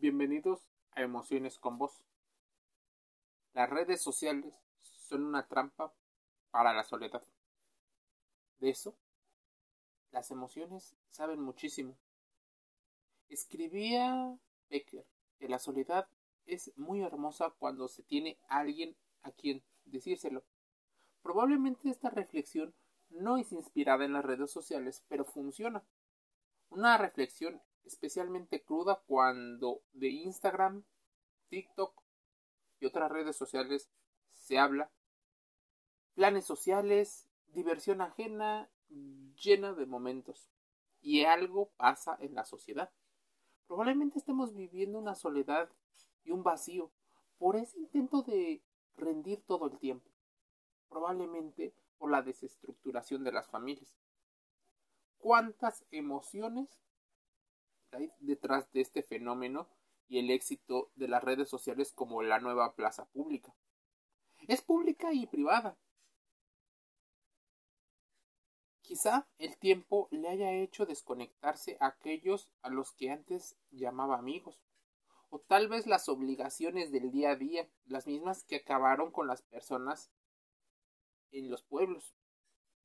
Bienvenidos a Emociones con Vos. Las redes sociales son una trampa para la soledad. De eso, las emociones saben muchísimo. Escribía Becker que la soledad es muy hermosa cuando se tiene alguien a quien decírselo. Probablemente esta reflexión no es inspirada en las redes sociales, pero funciona. Una reflexión especialmente cruda cuando de Instagram, TikTok y otras redes sociales se habla. Planes sociales, diversión ajena, llena de momentos. Y algo pasa en la sociedad. Probablemente estemos viviendo una soledad y un vacío por ese intento de rendir todo el tiempo. Probablemente por la desestructuración de las familias. ¿Cuántas emociones detrás de este fenómeno y el éxito de las redes sociales como la nueva plaza pública. Es pública y privada. Quizá el tiempo le haya hecho desconectarse a aquellos a los que antes llamaba amigos, o tal vez las obligaciones del día a día, las mismas que acabaron con las personas en los pueblos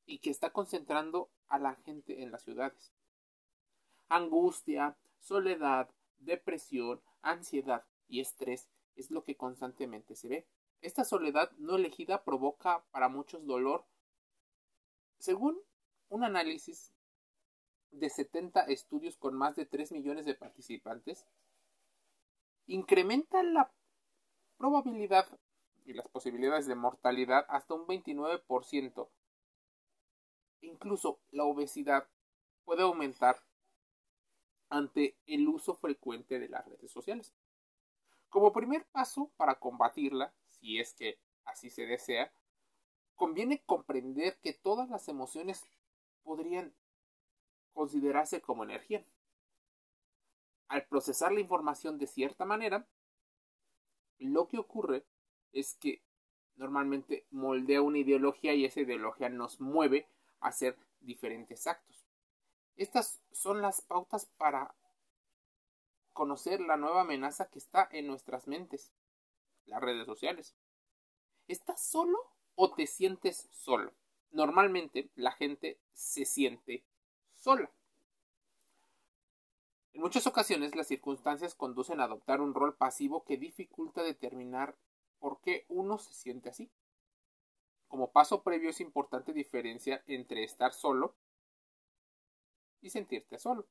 y que está concentrando a la gente en las ciudades angustia, soledad, depresión, ansiedad y estrés es lo que constantemente se ve. Esta soledad no elegida provoca para muchos dolor. Según un análisis de 70 estudios con más de 3 millones de participantes, incrementa la probabilidad y las posibilidades de mortalidad hasta un 29%. Incluso la obesidad puede aumentar ante el uso frecuente de las redes sociales. Como primer paso para combatirla, si es que así se desea, conviene comprender que todas las emociones podrían considerarse como energía. Al procesar la información de cierta manera, lo que ocurre es que normalmente moldea una ideología y esa ideología nos mueve a hacer diferentes actos. Estas son las pautas para conocer la nueva amenaza que está en nuestras mentes, las redes sociales. ¿Estás solo o te sientes solo? Normalmente la gente se siente sola. En muchas ocasiones las circunstancias conducen a adoptar un rol pasivo que dificulta determinar por qué uno se siente así. Como paso previo es importante diferenciar entre estar solo y sentirte solo.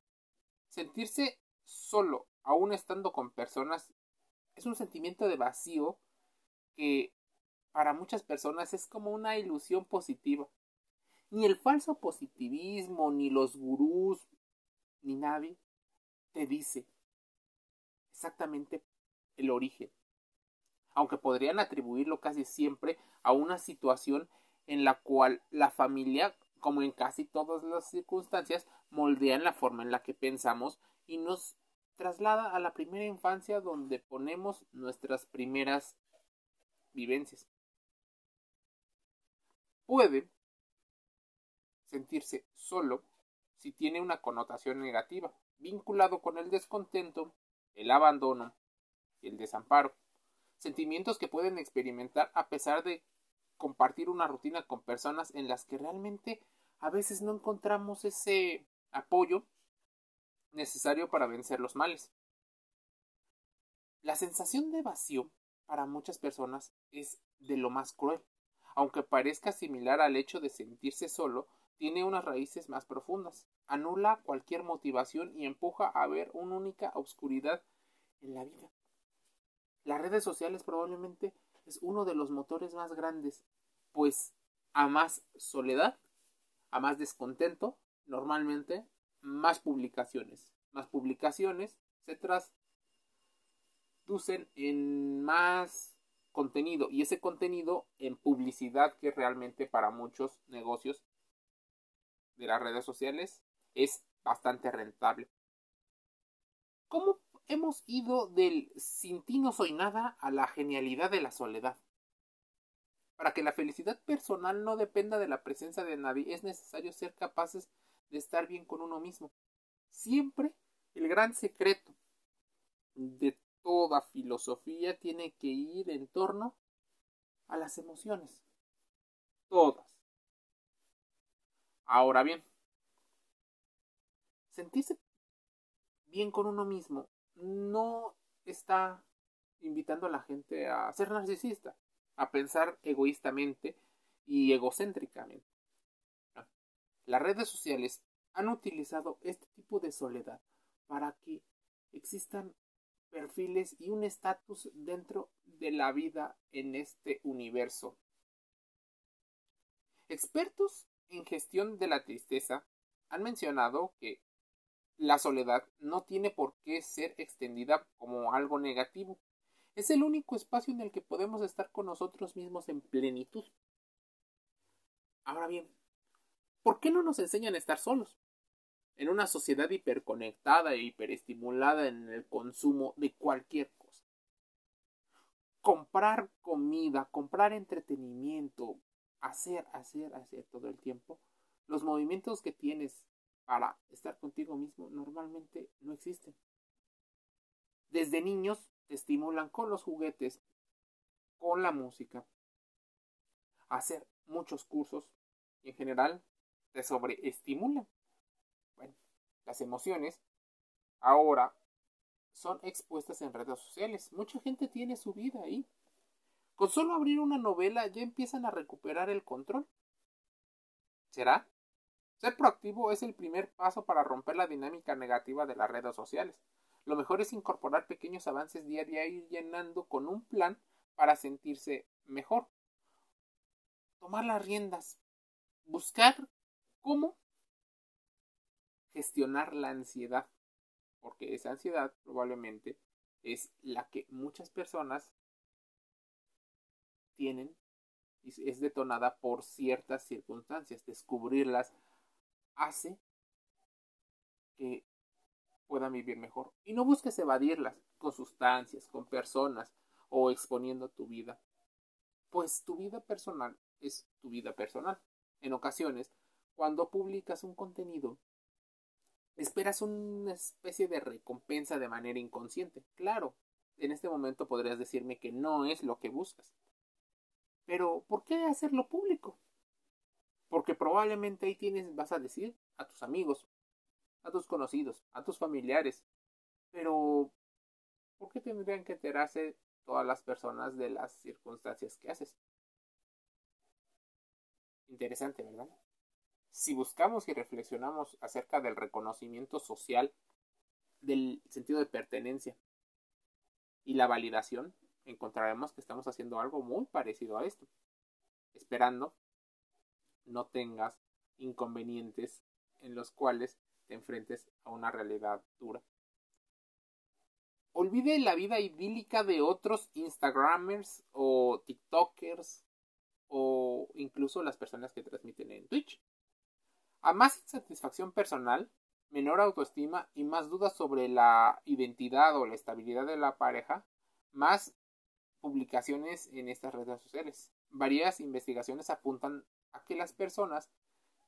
Sentirse solo, aún estando con personas, es un sentimiento de vacío que para muchas personas es como una ilusión positiva. Ni el falso positivismo, ni los gurús, ni nadie te dice exactamente el origen. Aunque podrían atribuirlo casi siempre a una situación en la cual la familia como en casi todas las circunstancias, moldean la forma en la que pensamos y nos traslada a la primera infancia donde ponemos nuestras primeras vivencias. Puede sentirse solo si tiene una connotación negativa, vinculado con el descontento, el abandono y el desamparo, sentimientos que pueden experimentar a pesar de compartir una rutina con personas en las que realmente a veces no encontramos ese apoyo necesario para vencer los males. La sensación de vacío para muchas personas es de lo más cruel. Aunque parezca similar al hecho de sentirse solo, tiene unas raíces más profundas. Anula cualquier motivación y empuja a ver una única oscuridad en la vida. Las redes sociales probablemente es uno de los motores más grandes, pues a más soledad a más descontento, normalmente más publicaciones. Más publicaciones se traducen en más contenido y ese contenido en publicidad que realmente para muchos negocios de las redes sociales es bastante rentable. ¿Cómo hemos ido del sin ti no soy nada a la genialidad de la soledad? Para que la felicidad personal no dependa de la presencia de nadie, es necesario ser capaces de estar bien con uno mismo. Siempre el gran secreto de filosofía tiene que ir en torno a las emociones. Todas. Ahora bien, sentirse bien con uno mismo no está invitando a la gente a ser narcisista, a pensar egoístamente y egocéntricamente. Las redes sociales han utilizado este tipo de soledad para que existan perfiles y un estatus dentro de la vida en este universo. Expertos en gestión de la tristeza han mencionado que la soledad no tiene por qué ser extendida como algo negativo. Es el único espacio en el que podemos estar con nosotros mismos en plenitud. Ahora bien, ¿por qué no nos enseñan a estar solos? En una sociedad hiperconectada e hiperestimulada en el consumo de cualquier cosa. Comprar comida, comprar entretenimiento, hacer, hacer, hacer todo el tiempo. Los movimientos que tienes para estar contigo mismo normalmente no existen. Desde niños te estimulan con los juguetes, con la música, hacer muchos cursos y en general te sobreestimulan. Bueno, las emociones ahora son expuestas en redes sociales. Mucha gente tiene su vida ahí. Con solo abrir una novela ya empiezan a recuperar el control. ¿Será? Ser proactivo es el primer paso para romper la dinámica negativa de las redes sociales. Lo mejor es incorporar pequeños avances día a día ir llenando con un plan para sentirse mejor. Tomar las riendas. Buscar cómo gestionar la ansiedad. Porque esa ansiedad probablemente es la que muchas personas tienen y es detonada por ciertas circunstancias. Descubrirlas hace que puedan vivir mejor. Y no busques evadirlas con sustancias, con personas o exponiendo tu vida. Pues tu vida personal es tu vida personal. En ocasiones, cuando publicas un contenido, esperas una especie de recompensa de manera inconsciente. Claro, en este momento podrías decirme que no es lo que buscas. Pero, ¿por qué hacerlo público? Porque probablemente ahí tienes, vas a decir, a tus amigos, a tus conocidos, a tus familiares. Pero, ¿por qué tendrían que enterarse todas las personas de las circunstancias que haces? Interesante, ¿verdad? Si buscamos y reflexionamos acerca del reconocimiento social, del sentido de pertenencia y la validación, encontraremos que estamos haciendo algo muy parecido a esto, esperando no tengas inconvenientes en los cuales te enfrentes a una realidad dura. Olvide la vida idílica de otros Instagramers o TikTokers o incluso las personas que transmiten en Twitch. A más insatisfacción personal, menor autoestima y más dudas sobre la identidad o la estabilidad de la pareja, más publicaciones en estas redes sociales. Varias investigaciones apuntan a que las personas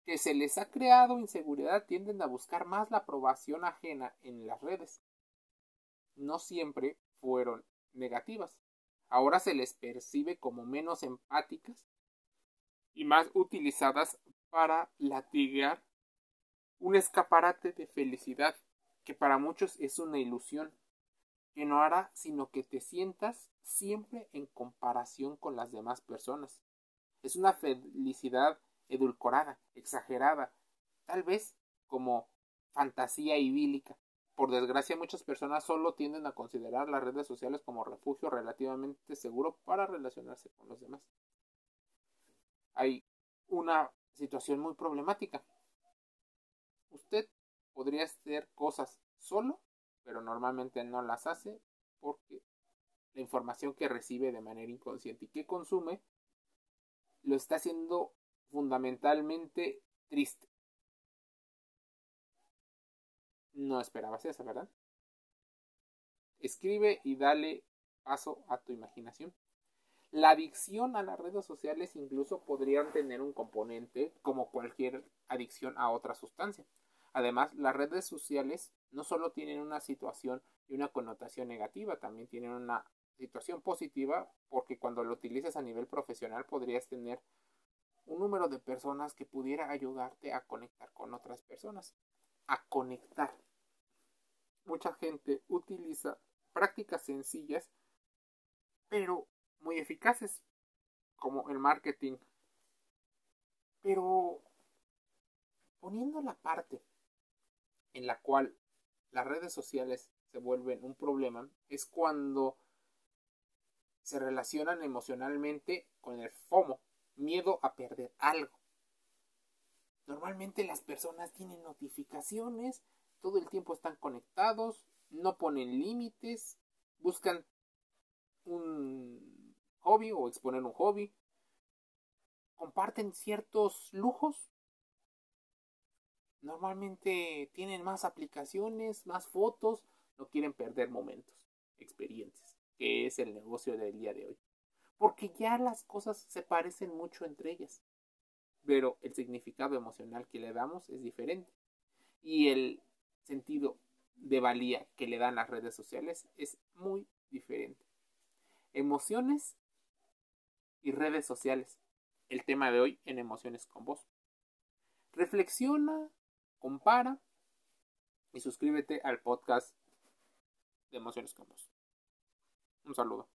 que se les ha creado inseguridad tienden a buscar más la aprobación ajena en las redes. No siempre fueron negativas. Ahora se les percibe como menos empáticas y más utilizadas para latigar un escaparate de felicidad que para muchos es una ilusión que no hará sino que te sientas siempre en comparación con las demás personas. Es una felicidad edulcorada, exagerada, tal vez como fantasía idílica. Por desgracia, muchas personas solo tienden a considerar las redes sociales como refugio relativamente seguro para relacionarse con los demás. Hay una situación muy problemática. Usted podría hacer cosas solo, pero normalmente no las hace porque la información que recibe de manera inconsciente y que consume lo está haciendo fundamentalmente triste. No esperabas eso, ¿verdad? Escribe y dale paso a tu imaginación. La adicción a las redes sociales incluso podrían tener un componente como cualquier adicción a otra sustancia. Además, las redes sociales no solo tienen una situación y una connotación negativa, también tienen una situación positiva porque cuando lo utilizas a nivel profesional podrías tener un número de personas que pudiera ayudarte a conectar con otras personas. A conectar. Mucha gente utiliza prácticas sencillas pero muy eficaces como el marketing. Pero poniendo la parte en la cual las redes sociales se vuelven un problema es cuando se relacionan emocionalmente con el FOMO, miedo a perder algo. Normalmente las personas tienen notificaciones, todo el tiempo están conectados, no ponen límites, buscan un hobby o exponer un hobby, comparten ciertos lujos Normalmente tienen más aplicaciones, más fotos, no quieren perder momentos, experiencias, que es el negocio del día de hoy. Porque ya las cosas se parecen mucho entre ellas, pero el significado emocional que le damos es diferente. Y el sentido de valía que le dan las redes sociales es muy diferente. Emociones y redes sociales. El tema de hoy en Emociones con Vos. Reflexiona compara y suscríbete al podcast de Emociones Campos. Un saludo.